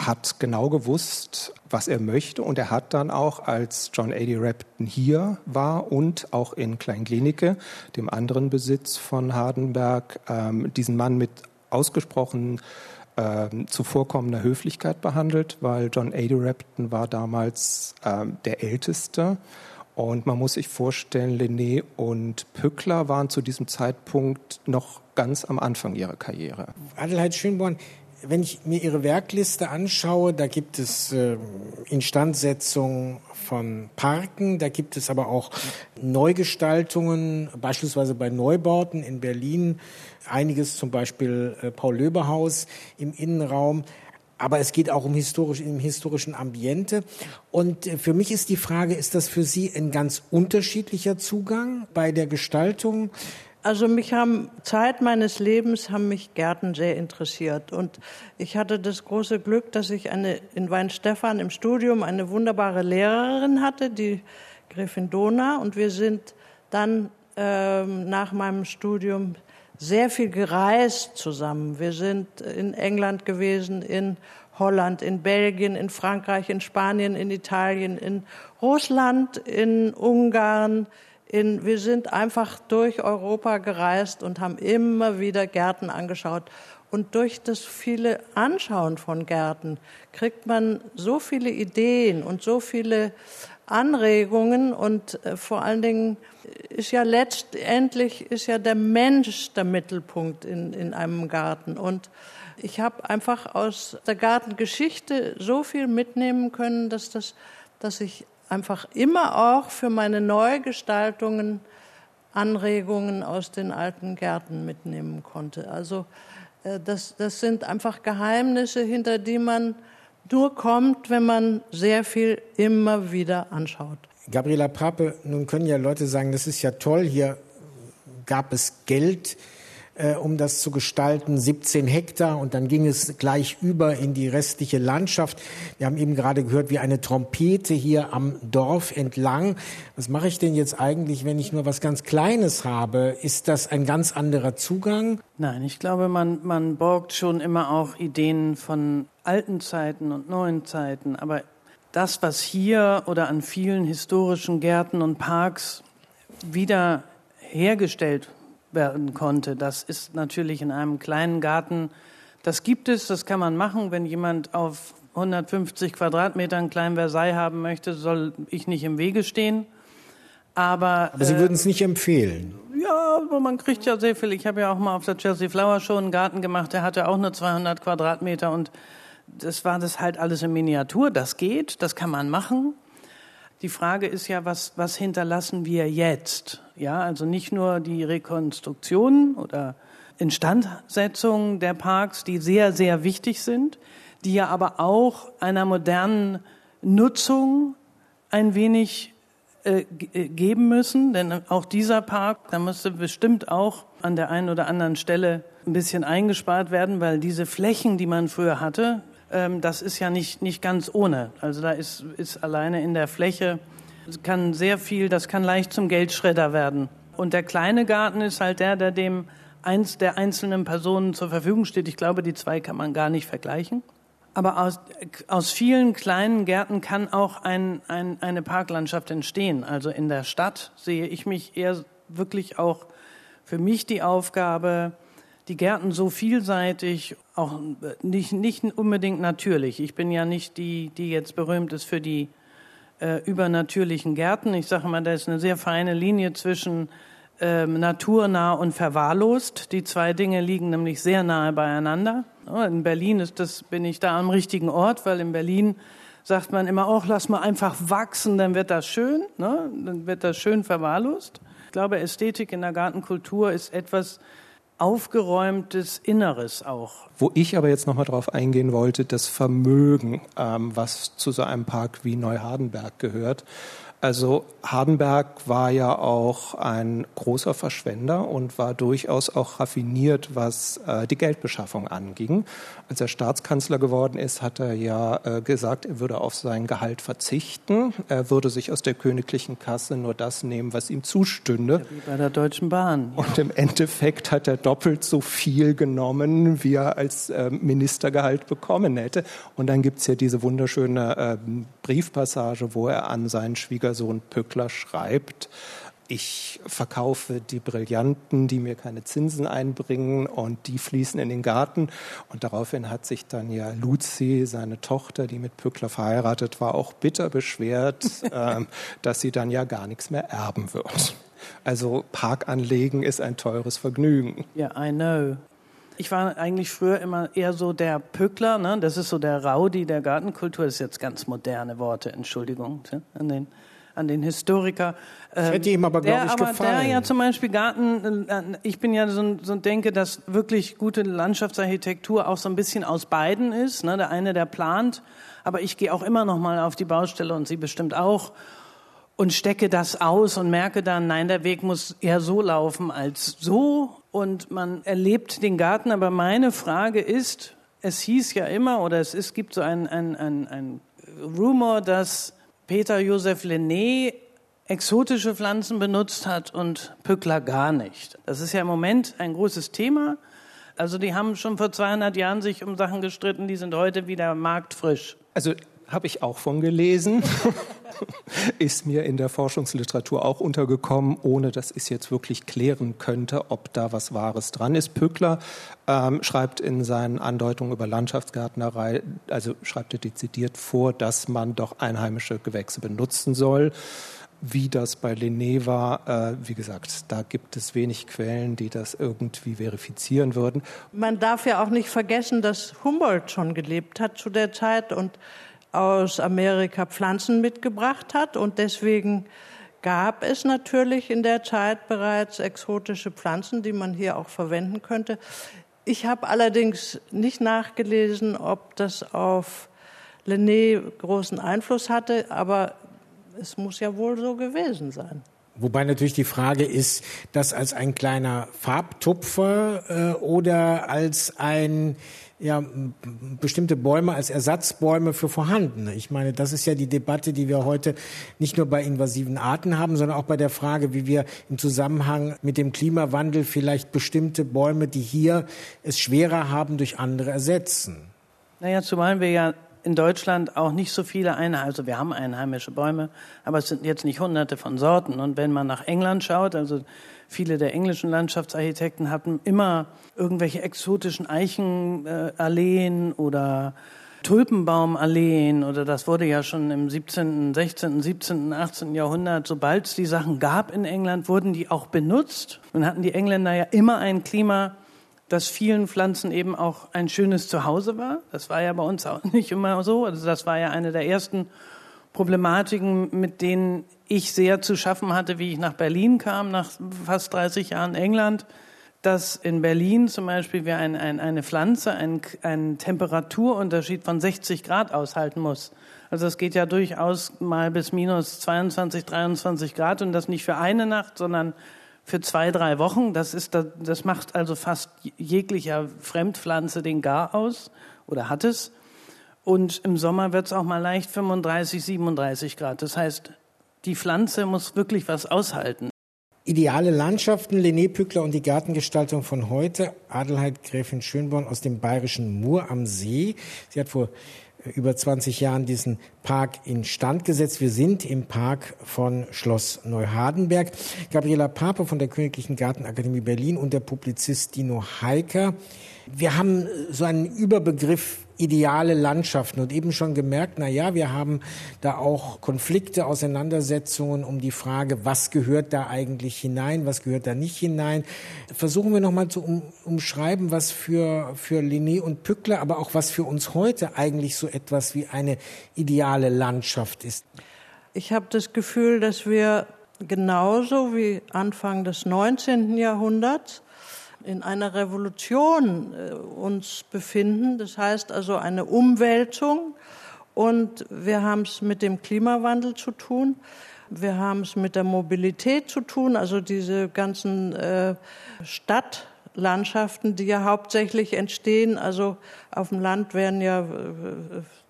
hat genau gewusst, was er möchte und er hat dann auch, als John A.D. Repton hier war und auch in Kleinglenike, dem anderen Besitz von Hardenberg, ähm, diesen Mann mit ausgesprochen ähm, zuvorkommender Höflichkeit behandelt, weil John A.D. Repton war damals ähm, der Älteste und man muss sich vorstellen, Lené und Pückler waren zu diesem Zeitpunkt noch ganz am Anfang ihrer Karriere. Adelheid Schönborn, wenn ich mir Ihre Werkliste anschaue, da gibt es äh, Instandsetzung von Parken, da gibt es aber auch Neugestaltungen, beispielsweise bei Neubauten in Berlin, einiges zum Beispiel äh, Paul-Löbe-Haus im Innenraum. Aber es geht auch um historisch, im historischen Ambiente. Und äh, für mich ist die Frage, ist das für Sie ein ganz unterschiedlicher Zugang bei der Gestaltung? Also mich haben Zeit meines Lebens haben mich Gärten sehr interessiert und ich hatte das große Glück, dass ich eine in Weinstefan im Studium eine wunderbare Lehrerin hatte, die Gräfin Dona und wir sind dann ähm, nach meinem Studium sehr viel gereist zusammen. Wir sind in England gewesen, in Holland, in Belgien, in Frankreich, in Spanien, in Italien, in Russland, in Ungarn, in, wir sind einfach durch Europa gereist und haben immer wieder Gärten angeschaut. Und durch das viele Anschauen von Gärten kriegt man so viele Ideen und so viele Anregungen und äh, vor allen Dingen ist ja letztendlich ist ja der Mensch der Mittelpunkt in, in einem Garten. Und ich habe einfach aus der Gartengeschichte so viel mitnehmen können, dass, das, dass ich einfach immer auch für meine Neugestaltungen Anregungen aus den alten Gärten mitnehmen konnte. Also äh, das, das sind einfach Geheimnisse, hinter die man nur kommt, wenn man sehr viel immer wieder anschaut. Gabriela Pape, nun können ja Leute sagen, das ist ja toll, hier gab es Geld äh, um das zu gestalten, 17 Hektar und dann ging es gleich über in die restliche Landschaft. Wir haben eben gerade gehört, wie eine Trompete hier am Dorf entlang. Was mache ich denn jetzt eigentlich, wenn ich nur was ganz Kleines habe? Ist das ein ganz anderer Zugang? Nein, ich glaube, man, man borgt schon immer auch Ideen von alten Zeiten und neuen Zeiten. Aber das, was hier oder an vielen historischen Gärten und Parks wieder hergestellt werden konnte. Das ist natürlich in einem kleinen Garten, das gibt es, das kann man machen. Wenn jemand auf 150 Quadratmetern klein Versailles haben möchte, soll ich nicht im Wege stehen. Aber, Aber Sie äh, würden es nicht empfehlen? Ja, aber man kriegt ja sehr viel. Ich habe ja auch mal auf der Chelsea Flower Show einen Garten gemacht, der hatte auch nur 200 Quadratmeter und das war das halt alles in Miniatur. Das geht, das kann man machen. Die Frage ist ja, was, was hinterlassen wir jetzt? Ja, also nicht nur die Rekonstruktion oder Instandsetzung der Parks, die sehr, sehr wichtig sind, die ja aber auch einer modernen Nutzung ein wenig äh, äh geben müssen, denn auch dieser Park, da müsste bestimmt auch an der einen oder anderen Stelle ein bisschen eingespart werden, weil diese Flächen, die man früher hatte, ähm, das ist ja nicht, nicht ganz ohne. Also da ist, ist alleine in der Fläche, kann sehr viel, das kann leicht zum Geldschredder werden. Und der kleine Garten ist halt der, der dem eins der einzelnen Personen zur Verfügung steht. Ich glaube, die zwei kann man gar nicht vergleichen. Aber aus, aus vielen kleinen Gärten kann auch ein, ein, eine Parklandschaft entstehen. Also in der Stadt sehe ich mich eher wirklich auch für mich die Aufgabe, die Gärten so vielseitig, auch nicht, nicht unbedingt natürlich. Ich bin ja nicht die, die jetzt berühmt ist für die äh, übernatürlichen Gärten. Ich sage mal, da ist eine sehr feine Linie zwischen ähm, naturnah und verwahrlost. Die zwei Dinge liegen nämlich sehr nahe beieinander. In Berlin ist das, bin ich da am richtigen Ort, weil in Berlin sagt man immer, auch lass mal einfach wachsen, dann wird das schön, ne? dann wird das schön verwahrlost. Ich glaube, Ästhetik in der Gartenkultur ist etwas, aufgeräumtes Inneres auch. Wo ich aber jetzt nochmal drauf eingehen wollte, das Vermögen, ähm, was zu so einem Park wie Neuhardenberg gehört. Also Hardenberg war ja auch ein großer Verschwender und war durchaus auch raffiniert, was äh, die Geldbeschaffung anging. Als er Staatskanzler geworden ist, hat er ja äh, gesagt, er würde auf sein Gehalt verzichten. Er würde sich aus der königlichen Kasse nur das nehmen, was ihm zustünde. wie bei der Deutschen Bahn. Und im Endeffekt hat er doppelt so viel genommen, wie er als äh, Ministergehalt bekommen hätte. Und dann gibt's ja diese wunderschöne äh, Briefpassage, wo er an seinen Schwieger Schwiegersohn Pöckler schreibt, ich verkaufe die Brillanten, die mir keine Zinsen einbringen und die fließen in den Garten. Und daraufhin hat sich dann ja Luzi, seine Tochter, die mit Pöckler verheiratet war, auch bitter beschwert, äh, dass sie dann ja gar nichts mehr erben wird. Also Parkanlegen ist ein teures Vergnügen. Ja, yeah, I know. Ich war eigentlich früher immer eher so der Pöckler, ne? das ist so der Raudi der Gartenkultur, das ist jetzt ganz moderne Worte, Entschuldigung ne? an den an den Historiker. Das hätte ihm aber, glaube ich, aber gefallen. Der ja zum Beispiel Garten, äh, ich bin ja so, so denke, dass wirklich gute Landschaftsarchitektur auch so ein bisschen aus beiden ist. Ne? Der eine, der plant, aber ich gehe auch immer noch mal auf die Baustelle und Sie bestimmt auch. und stecke das aus und merke dann, nein, der Weg muss eher so laufen als so. Und man erlebt den Garten. Aber meine Frage ist, es hieß ja immer, oder es ist, gibt so ein, ein, ein, ein Rumor, dass Peter Joseph Lenné exotische Pflanzen benutzt hat und Pückler gar nicht. Das ist ja im Moment ein großes Thema. Also die haben schon vor 200 Jahren sich um Sachen gestritten, die sind heute wieder marktfrisch. Also habe ich auch von gelesen. ist mir in der Forschungsliteratur auch untergekommen, ohne dass ich es jetzt wirklich klären könnte, ob da was Wahres dran ist. Pückler ähm, schreibt in seinen Andeutungen über Landschaftsgärtnerei, also schreibt er dezidiert vor, dass man doch einheimische Gewächse benutzen soll. Wie das bei Linné war, äh, wie gesagt, da gibt es wenig Quellen, die das irgendwie verifizieren würden. Man darf ja auch nicht vergessen, dass Humboldt schon gelebt hat zu der Zeit und aus Amerika Pflanzen mitgebracht hat. Und deswegen gab es natürlich in der Zeit bereits exotische Pflanzen, die man hier auch verwenden könnte. Ich habe allerdings nicht nachgelesen, ob das auf Lené großen Einfluss hatte, aber es muss ja wohl so gewesen sein. Wobei natürlich die Frage ist, das als ein kleiner Farbtupfer äh, oder als ein ja, bestimmte Bäume als Ersatzbäume für vorhandene. Ich meine, das ist ja die Debatte, die wir heute nicht nur bei invasiven Arten haben, sondern auch bei der Frage, wie wir im Zusammenhang mit dem Klimawandel vielleicht bestimmte Bäume, die hier es schwerer haben, durch andere ersetzen. Naja, zumal wir ja in Deutschland auch nicht so viele Einheimische, also wir haben einheimische Bäume, aber es sind jetzt nicht hunderte von Sorten. Und wenn man nach England schaut, also viele der englischen Landschaftsarchitekten hatten immer irgendwelche exotischen Eichenalleen oder Tulpenbaumalleen oder das wurde ja schon im 17., 16., 17., 18. Jahrhundert, sobald es die Sachen gab in England, wurden die auch benutzt. Und hatten die Engländer ja immer ein Klima, dass vielen Pflanzen eben auch ein schönes Zuhause war. Das war ja bei uns auch nicht immer so. Also das war ja eine der ersten Problematiken, mit denen ich sehr zu schaffen hatte, wie ich nach Berlin kam, nach fast 30 Jahren England, dass in Berlin zum Beispiel wir ein, ein, eine Pflanze einen, einen Temperaturunterschied von 60 Grad aushalten muss. Also es geht ja durchaus mal bis minus 22, 23 Grad und das nicht für eine Nacht, sondern für zwei, drei Wochen. Das, ist, das macht also fast jeglicher Fremdpflanze den Gar aus oder hat es. Und im Sommer wird es auch mal leicht 35, 37 Grad. Das heißt, die Pflanze muss wirklich was aushalten. Ideale Landschaften, Lené Pückler und die Gartengestaltung von heute. Adelheid Gräfin Schönborn aus dem bayerischen Mur am See. Sie hat vor über 20 Jahren diesen Park instand gesetzt. Wir sind im Park von Schloss Neuhardenberg. Gabriela Pape von der Königlichen Gartenakademie Berlin und der Publizist Dino Heiker. Wir haben so einen Überbegriff ideale Landschaften und eben schon gemerkt, na ja, wir haben da auch Konflikte, Auseinandersetzungen um die Frage, was gehört da eigentlich hinein, was gehört da nicht hinein. Versuchen wir nochmal zu um, umschreiben, was für, für Linné und Pückler, aber auch was für uns heute eigentlich so etwas wie eine ideale Landschaft ist. Ich habe das Gefühl, dass wir genauso wie Anfang des 19. Jahrhunderts in einer Revolution äh, uns befinden. Das heißt also eine Umwälzung. Und wir haben es mit dem Klimawandel zu tun. Wir haben es mit der Mobilität zu tun, also diese ganzen äh, Stadtlandschaften, die ja hauptsächlich entstehen. Also auf dem Land werden ja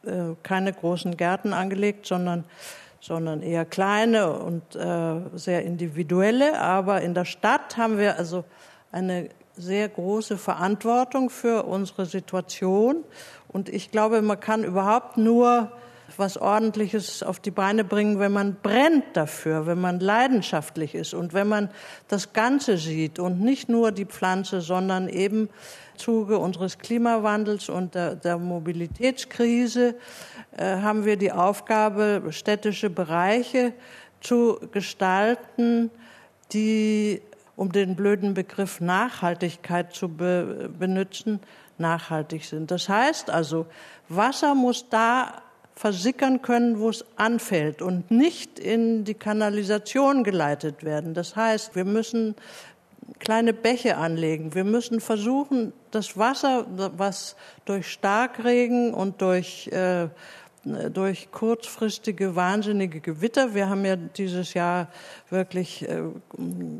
äh, äh, keine großen Gärten angelegt, sondern sondern eher kleine und äh, sehr individuelle. Aber in der Stadt haben wir also eine sehr große Verantwortung für unsere Situation. Und ich glaube, man kann überhaupt nur was Ordentliches auf die Beine bringen, wenn man brennt dafür, wenn man leidenschaftlich ist und wenn man das Ganze sieht und nicht nur die Pflanze, sondern eben Zuge unseres Klimawandels und der, der Mobilitätskrise äh, haben wir die Aufgabe, städtische Bereiche zu gestalten, die um den blöden Begriff Nachhaltigkeit zu be benutzen, nachhaltig sind. Das heißt also, Wasser muss da versickern können, wo es anfällt und nicht in die Kanalisation geleitet werden. Das heißt, wir müssen kleine Bäche anlegen. Wir müssen versuchen, das Wasser, was durch Starkregen und durch äh, durch kurzfristige, wahnsinnige Gewitter. Wir haben ja dieses Jahr wirklich äh,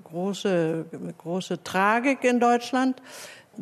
große, große Tragik in Deutschland.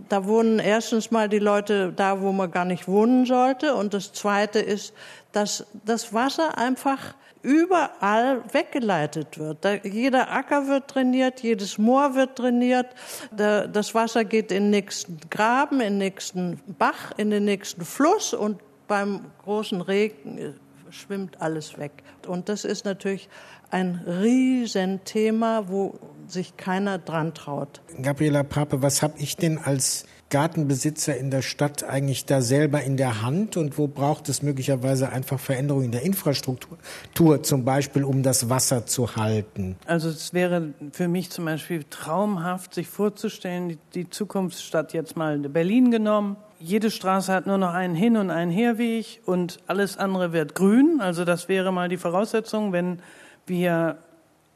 Da wohnen erstens mal die Leute da, wo man gar nicht wohnen sollte. Und das Zweite ist, dass das Wasser einfach überall weggeleitet wird. Da, jeder Acker wird trainiert, jedes Moor wird trainiert. Da, das Wasser geht in den nächsten Graben, in den nächsten Bach, in den nächsten Fluss und beim großen Regen äh, schwimmt alles weg. Und das ist natürlich ein Riesenthema, wo sich keiner dran traut. Gabriela Pape, was habe ich denn als Gartenbesitzer in der Stadt eigentlich da selber in der Hand und wo braucht es möglicherweise einfach Veränderungen in der Infrastruktur, zum Beispiel um das Wasser zu halten? Also es wäre für mich zum Beispiel traumhaft, sich vorzustellen, die Zukunftsstadt jetzt mal Berlin genommen. Jede Straße hat nur noch einen Hin- und einen Herweg und alles andere wird grün. Also das wäre mal die Voraussetzung, wenn wir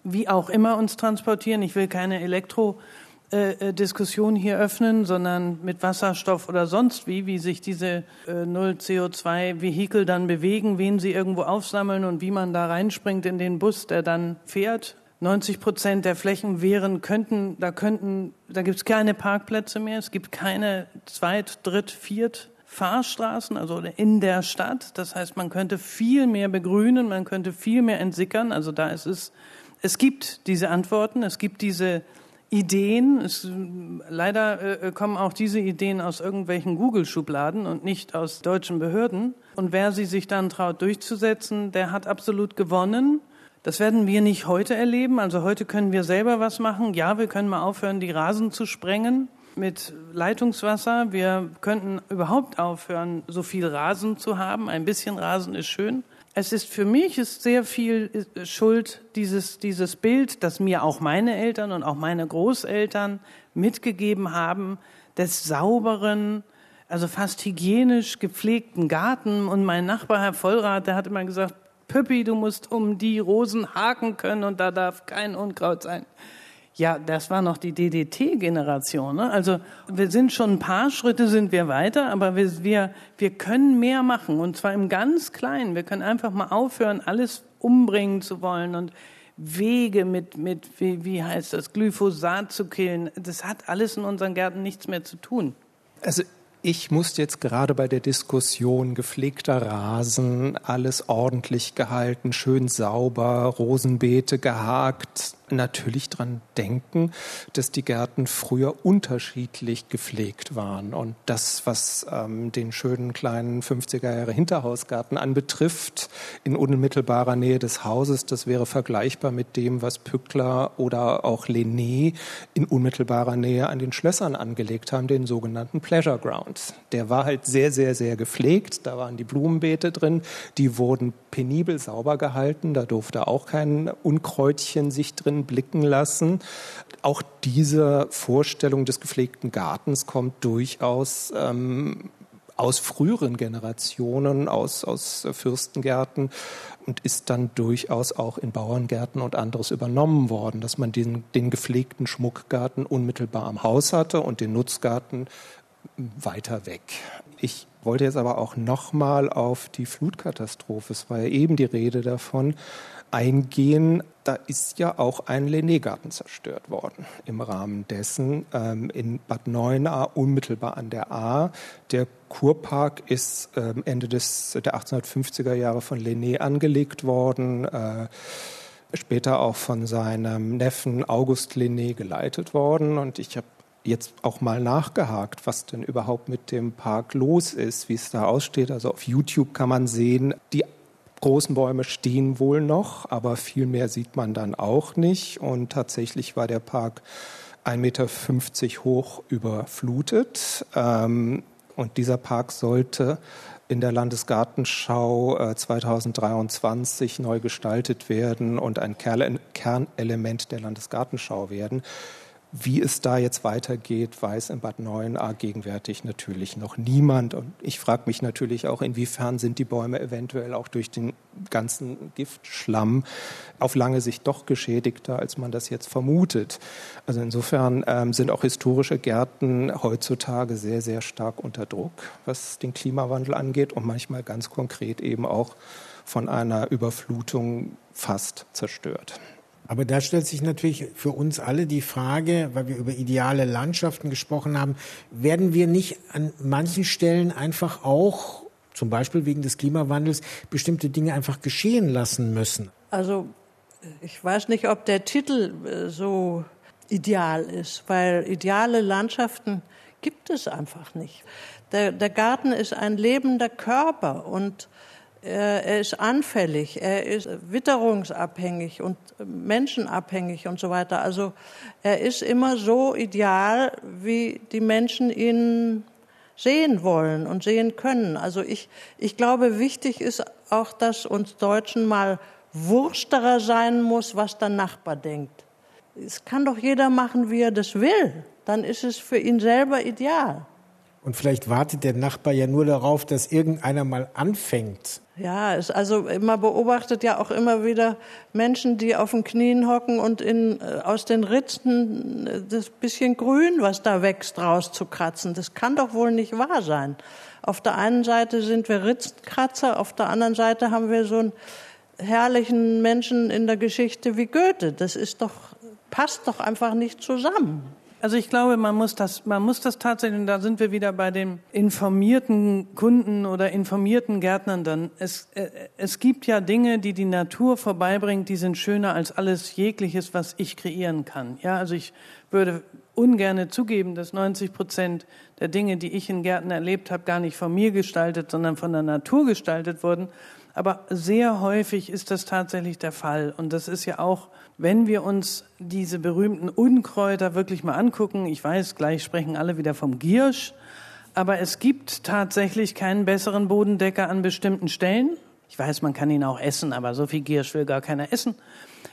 wie auch immer uns transportieren. Ich will keine Elektro- äh, äh, hier öffnen, sondern mit Wasserstoff oder sonst wie, wie sich diese äh, Null-CO2-Vehikel dann bewegen, wen sie irgendwo aufsammeln und wie man da reinspringt in den Bus, der dann fährt. 90 Prozent der Flächen wären, könnten, da könnten, da gibt es keine Parkplätze mehr, es gibt keine Zweit-, Dritt-, Viert- Fahrstraßen, also in der Stadt. Das heißt, man könnte viel mehr begrünen, man könnte viel mehr entsickern. Also da ist es, es gibt diese Antworten, es gibt diese Ideen. Es, leider äh, kommen auch diese Ideen aus irgendwelchen Google-Schubladen und nicht aus deutschen Behörden. Und wer sie sich dann traut durchzusetzen, der hat absolut gewonnen. Das werden wir nicht heute erleben. Also heute können wir selber was machen. Ja, wir können mal aufhören, die Rasen zu sprengen mit Leitungswasser. Wir könnten überhaupt aufhören, so viel Rasen zu haben. Ein bisschen Rasen ist schön. Es ist für mich ist sehr viel äh, Schuld dieses, dieses Bild, das mir auch meine Eltern und auch meine Großeltern mitgegeben haben, des sauberen, also fast hygienisch gepflegten Garten. Und mein Nachbar, Herr Vollrath, der hat immer gesagt, Püppi, du musst um die Rosen haken können und da darf kein Unkraut sein. Ja, das war noch die DDT-Generation. Ne? Also wir sind schon ein paar Schritte sind wir weiter, aber wir, wir, wir können mehr machen und zwar im ganz Kleinen. Wir können einfach mal aufhören, alles umbringen zu wollen und Wege mit, mit wie, wie heißt das, Glyphosat zu killen. Das hat alles in unseren Gärten nichts mehr zu tun. Also ich muss jetzt gerade bei der Diskussion gepflegter Rasen, alles ordentlich gehalten, schön sauber, Rosenbeete gehakt, natürlich dran denken, dass die Gärten früher unterschiedlich gepflegt waren. Und das, was ähm, den schönen kleinen 50er Jahre Hinterhausgarten anbetrifft, in unmittelbarer Nähe des Hauses, das wäre vergleichbar mit dem, was Pückler oder auch Lené in unmittelbarer Nähe an den Schlössern angelegt haben, den sogenannten Pleasure Ground. Der war halt sehr, sehr, sehr gepflegt. Da waren die Blumenbeete drin. Die wurden penibel sauber gehalten. Da durfte auch kein Unkräutchen sich drin blicken lassen. Auch diese Vorstellung des gepflegten Gartens kommt durchaus ähm, aus früheren Generationen, aus, aus Fürstengärten und ist dann durchaus auch in Bauerngärten und anderes übernommen worden, dass man den, den gepflegten Schmuckgarten unmittelbar am Haus hatte und den Nutzgarten weiter weg. Ich wollte jetzt aber auch nochmal auf die Flutkatastrophe, es war ja eben die Rede davon, eingehen. Da ist ja auch ein Lené-Garten zerstört worden im Rahmen dessen ähm, in Bad Neuenahr unmittelbar an der A. Der Kurpark ist ähm, Ende des, der 1850er Jahre von Lené angelegt worden. Äh, später auch von seinem Neffen August Lené geleitet worden. Und ich habe jetzt auch mal nachgehakt, was denn überhaupt mit dem Park los ist, wie es da aussteht. Also auf YouTube kann man sehen, die großen Bäume stehen wohl noch, aber viel mehr sieht man dann auch nicht. Und tatsächlich war der Park 1,50 Meter hoch überflutet. Ähm, und dieser Park sollte in der Landesgartenschau 2023 äh, neu gestaltet werden und ein Kernelement der Landesgartenschau werden. Wie es da jetzt weitergeht, weiß in Bad Neuenahr gegenwärtig natürlich noch niemand. Und ich frage mich natürlich auch, inwiefern sind die Bäume eventuell auch durch den ganzen Giftschlamm auf lange Sicht doch geschädigter, als man das jetzt vermutet. Also insofern ähm, sind auch historische Gärten heutzutage sehr, sehr stark unter Druck, was den Klimawandel angeht und manchmal ganz konkret eben auch von einer Überflutung fast zerstört. Aber da stellt sich natürlich für uns alle die Frage, weil wir über ideale Landschaften gesprochen haben, werden wir nicht an manchen Stellen einfach auch, zum Beispiel wegen des Klimawandels, bestimmte Dinge einfach geschehen lassen müssen? Also ich weiß nicht, ob der Titel äh, so ideal ist, weil ideale Landschaften gibt es einfach nicht. Der, der Garten ist ein lebender Körper und er ist anfällig, er ist witterungsabhängig und menschenabhängig und so weiter. Also er ist immer so ideal, wie die Menschen ihn sehen wollen und sehen können. Also ich, ich glaube, wichtig ist auch, dass uns Deutschen mal wursterer sein muss, was der Nachbar denkt. Es kann doch jeder machen, wie er das will. Dann ist es für ihn selber ideal. Und vielleicht wartet der Nachbar ja nur darauf, dass irgendeiner mal anfängt. Ja, also man beobachtet ja auch immer wieder Menschen, die auf den Knien hocken und in, äh, aus den Ritzen äh, das bisschen Grün, was da wächst, rauszukratzen. Das kann doch wohl nicht wahr sein. Auf der einen Seite sind wir Ritzenkratzer, auf der anderen Seite haben wir so einen herrlichen Menschen in der Geschichte wie Goethe. Das ist doch, passt doch einfach nicht zusammen. Also ich glaube, man muss das, man muss das tatsächlich, und da sind wir wieder bei den informierten Kunden oder informierten Gärtnern dann. Es, äh, es gibt ja Dinge, die die Natur vorbeibringt, die sind schöner als alles jegliches, was ich kreieren kann. Ja, also ich würde ungerne zugeben, dass 90 Prozent der Dinge, die ich in Gärten erlebt habe, gar nicht von mir gestaltet, sondern von der Natur gestaltet wurden. Aber sehr häufig ist das tatsächlich der Fall. Und das ist ja auch wenn wir uns diese berühmten Unkräuter wirklich mal angucken, ich weiß, gleich sprechen alle wieder vom Giersch, aber es gibt tatsächlich keinen besseren Bodendecker an bestimmten Stellen. Ich weiß, man kann ihn auch essen, aber so viel Giersch will gar keiner essen.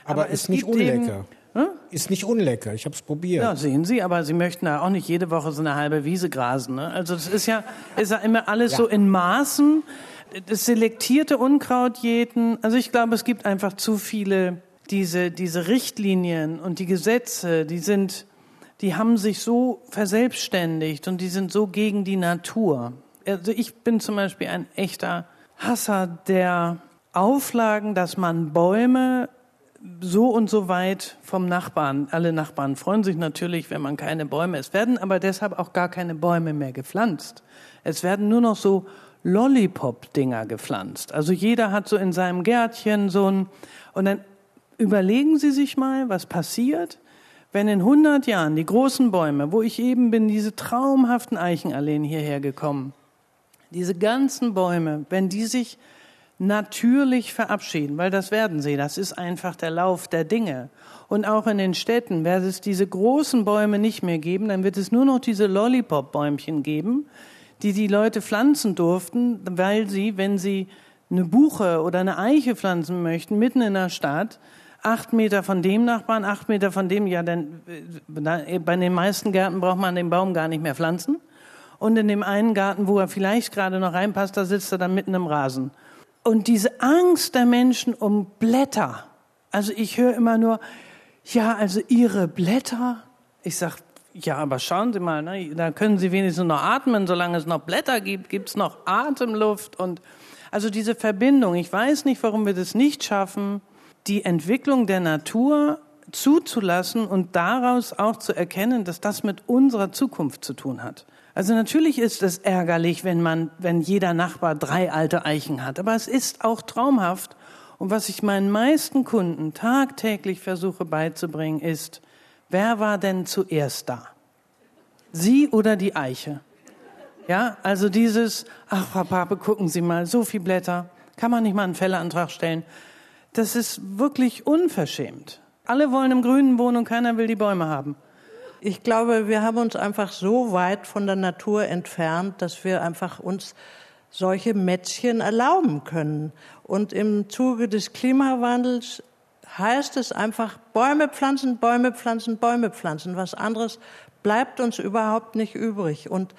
Aber, aber ist nicht unlecker. Eben, hm? Ist nicht unlecker. Ich habe es probiert. Ja, sehen Sie, aber Sie möchten da auch nicht jede Woche so eine halbe Wiese grasen. Ne? Also das ist ja, ist ja immer alles ja. so in Maßen. Das selektierte Unkraut jeden. Also ich glaube, es gibt einfach zu viele diese, diese Richtlinien und die Gesetze, die sind, die haben sich so verselbstständigt und die sind so gegen die Natur. Also ich bin zum Beispiel ein echter Hasser der Auflagen, dass man Bäume so und so weit vom Nachbarn, alle Nachbarn freuen sich natürlich, wenn man keine Bäume, es werden aber deshalb auch gar keine Bäume mehr gepflanzt. Es werden nur noch so Lollipop-Dinger gepflanzt. Also jeder hat so in seinem Gärtchen so ein, und dann Überlegen Sie sich mal, was passiert, wenn in 100 Jahren die großen Bäume, wo ich eben bin, diese traumhaften Eichenalleen hierher gekommen, diese ganzen Bäume, wenn die sich natürlich verabschieden, weil das werden sie, das ist einfach der Lauf der Dinge. Und auch in den Städten wird es diese großen Bäume nicht mehr geben, dann wird es nur noch diese Lollipop-Bäumchen geben, die die Leute pflanzen durften, weil sie, wenn sie eine Buche oder eine Eiche pflanzen möchten, mitten in der Stadt, acht Meter von dem Nachbarn, acht Meter von dem, ja, denn äh, bei den meisten Gärten braucht man den Baum gar nicht mehr pflanzen. Und in dem einen Garten, wo er vielleicht gerade noch reinpasst, da sitzt er dann mitten im Rasen. Und diese Angst der Menschen um Blätter. Also ich höre immer nur, ja, also ihre Blätter. Ich sag, ja, aber schauen Sie mal, ne, da können Sie wenigstens noch atmen, solange es noch Blätter gibt, gibt's noch Atemluft und also diese Verbindung. Ich weiß nicht, warum wir das nicht schaffen, die Entwicklung der Natur zuzulassen und daraus auch zu erkennen, dass das mit unserer Zukunft zu tun hat. Also natürlich ist es ärgerlich, wenn man, wenn jeder Nachbar drei alte Eichen hat, aber es ist auch traumhaft. Und was ich meinen meisten Kunden tagtäglich versuche beizubringen, ist, wer war denn zuerst da? Sie oder die Eiche? Ja, also dieses, ach, Frau Pape, gucken Sie mal, so viel Blätter, kann man nicht mal einen Fälleantrag stellen? Das ist wirklich unverschämt. Alle wollen im Grünen wohnen und keiner will die Bäume haben. Ich glaube, wir haben uns einfach so weit von der Natur entfernt, dass wir einfach uns solche Mätzchen erlauben können. Und im Zuge des Klimawandels heißt es einfach Bäume pflanzen, Bäume pflanzen, Bäume pflanzen. Was anderes bleibt uns überhaupt nicht übrig. Und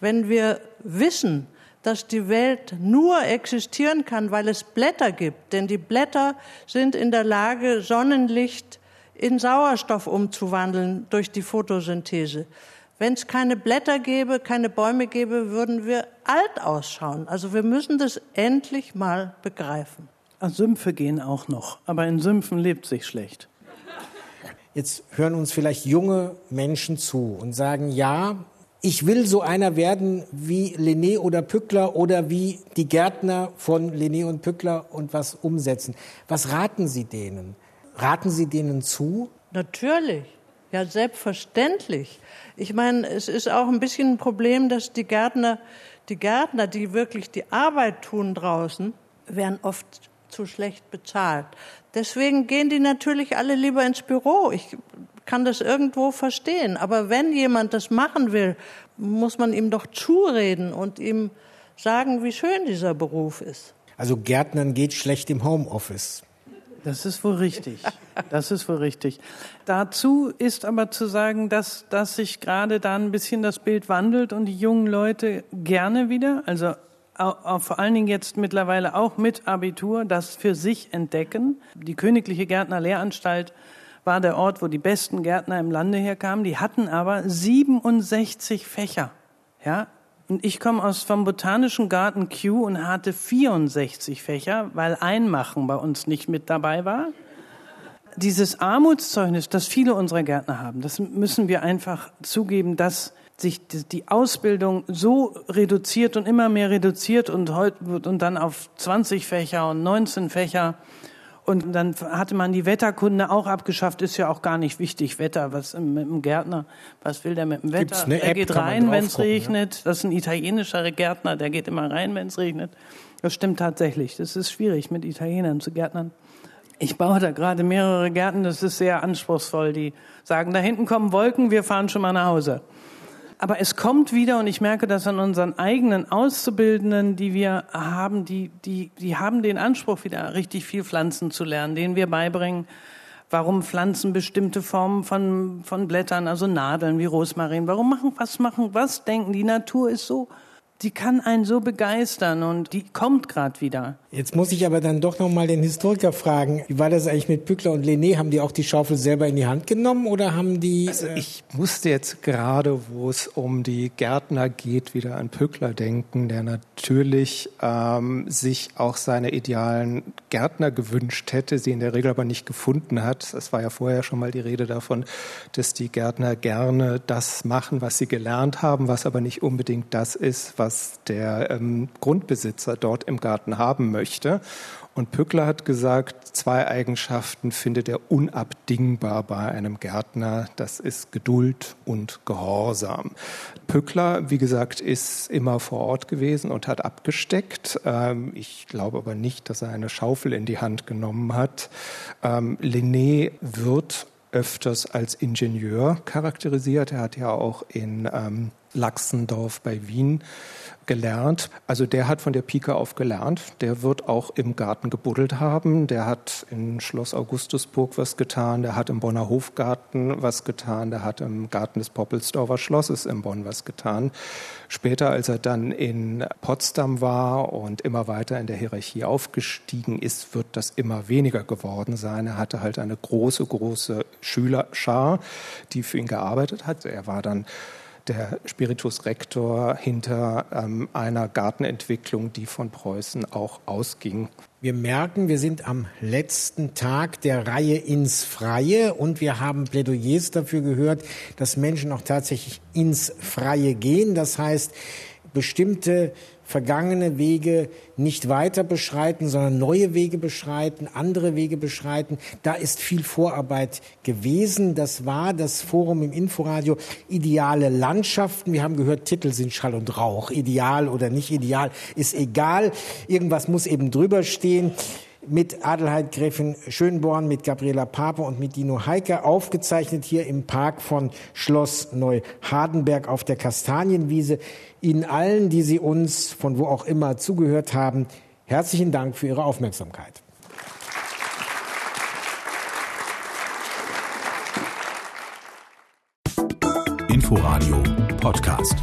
wenn wir wissen, dass die Welt nur existieren kann, weil es Blätter gibt, denn die Blätter sind in der Lage, Sonnenlicht in Sauerstoff umzuwandeln durch die Photosynthese. Wenn es keine Blätter gäbe, keine Bäume gäbe, würden wir alt ausschauen. Also wir müssen das endlich mal begreifen. Sümpfe gehen auch noch, aber in Sümpfen lebt sich schlecht. Jetzt hören uns vielleicht junge Menschen zu und sagen, ja, ich will so einer werden wie Lené oder Pückler oder wie die Gärtner von Lené und Pückler und was umsetzen. Was raten Sie denen? Raten Sie denen zu? Natürlich, ja selbstverständlich. Ich meine, es ist auch ein bisschen ein Problem, dass die Gärtner, die Gärtner, die wirklich die Arbeit tun draußen, werden oft zu schlecht bezahlt. Deswegen gehen die natürlich alle lieber ins Büro. Ich kann das irgendwo verstehen. Aber wenn jemand das machen will, muss man ihm doch zureden und ihm sagen, wie schön dieser Beruf ist. Also Gärtnern geht schlecht im Homeoffice. Das ist wohl richtig. Das ist wohl richtig. Dazu ist aber zu sagen, dass, dass sich gerade da ein bisschen das Bild wandelt und die jungen Leute gerne wieder, also vor allen Dingen jetzt mittlerweile auch mit Abitur, das für sich entdecken. Die Königliche Gärtnerlehranstalt war der Ort, wo die besten Gärtner im Lande herkamen. Die hatten aber 67 Fächer. Ja, und ich komme aus vom Botanischen Garten Q und hatte 64 Fächer, weil Einmachen bei uns nicht mit dabei war. Dieses Armutszeugnis, das viele unserer Gärtner haben, das müssen wir einfach zugeben, dass sich die Ausbildung so reduziert und immer mehr reduziert und, heute, und dann auf 20 Fächer und 19 Fächer und dann hatte man die Wetterkunde auch abgeschafft, ist ja auch gar nicht wichtig, Wetter, was mit dem Gärtner, was will der mit dem Wetter? Er geht rein, wenn es regnet. Ja? Das ist ein italienischer Gärtner, der geht immer rein, wenn es regnet. Das stimmt tatsächlich. Das ist schwierig, mit Italienern zu gärtnern. Ich baue da gerade mehrere Gärten, das ist sehr anspruchsvoll. Die sagen, da hinten kommen Wolken, wir fahren schon mal nach Hause. Aber es kommt wieder und ich merke das an unseren eigenen Auszubildenden, die wir haben, die, die, die haben den Anspruch, wieder richtig viel Pflanzen zu lernen, denen wir beibringen, warum Pflanzen bestimmte Formen von, von Blättern, also Nadeln wie Rosmarin, warum machen, was machen, was denken, die Natur ist so die kann einen so begeistern und die kommt gerade wieder. Jetzt muss ich aber dann doch noch mal den Historiker fragen, wie war das eigentlich mit Pückler und Lené? Haben die auch die Schaufel selber in die Hand genommen oder haben die... Also äh, ich musste jetzt gerade, wo es um die Gärtner geht, wieder an Pückler denken, der natürlich ähm, sich auch seine idealen Gärtner gewünscht hätte, sie in der Regel aber nicht gefunden hat. Es war ja vorher schon mal die Rede davon, dass die Gärtner gerne das machen, was sie gelernt haben, was aber nicht unbedingt das ist, was was der ähm, Grundbesitzer dort im Garten haben möchte. Und Pückler hat gesagt, zwei Eigenschaften findet er unabdingbar bei einem Gärtner. Das ist Geduld und Gehorsam. Pückler, wie gesagt, ist immer vor Ort gewesen und hat abgesteckt. Ähm, ich glaube aber nicht, dass er eine Schaufel in die Hand genommen hat. Ähm, Linné wird öfters als Ingenieur charakterisiert. Er hat ja auch in ähm, Lachsendorf bei Wien gelernt. Also der hat von der Pike auf gelernt. Der wird auch im Garten gebuddelt haben. Der hat in Schloss Augustusburg was getan. Der hat im Bonner Hofgarten was getan. Der hat im Garten des Poppelsdorfer Schlosses in Bonn was getan. Später, als er dann in Potsdam war und immer weiter in der Hierarchie aufgestiegen ist, wird das immer weniger geworden sein. Er hatte halt eine große, große Schülerschar, die für ihn gearbeitet hat. Er war dann der Spiritus Rector hinter ähm, einer Gartenentwicklung, die von Preußen auch ausging. Wir merken, wir sind am letzten Tag der Reihe ins Freie und wir haben Plädoyers dafür gehört, dass Menschen auch tatsächlich ins Freie gehen. Das heißt, bestimmte vergangene Wege nicht weiter beschreiten, sondern neue Wege beschreiten, andere Wege beschreiten. Da ist viel Vorarbeit gewesen. Das war das Forum im Inforadio Ideale Landschaften. Wir haben gehört, Titel sind Schall und Rauch. Ideal oder nicht ideal ist egal. Irgendwas muss eben drüber stehen mit Adelheid Gräfin Schönborn, mit Gabriela Pape und mit Dino Heike aufgezeichnet hier im Park von Schloss Neu-Hardenberg auf der Kastanienwiese. Ihnen allen, die Sie uns von wo auch immer zugehört haben, herzlichen Dank für Ihre Aufmerksamkeit. Inforadio Podcast.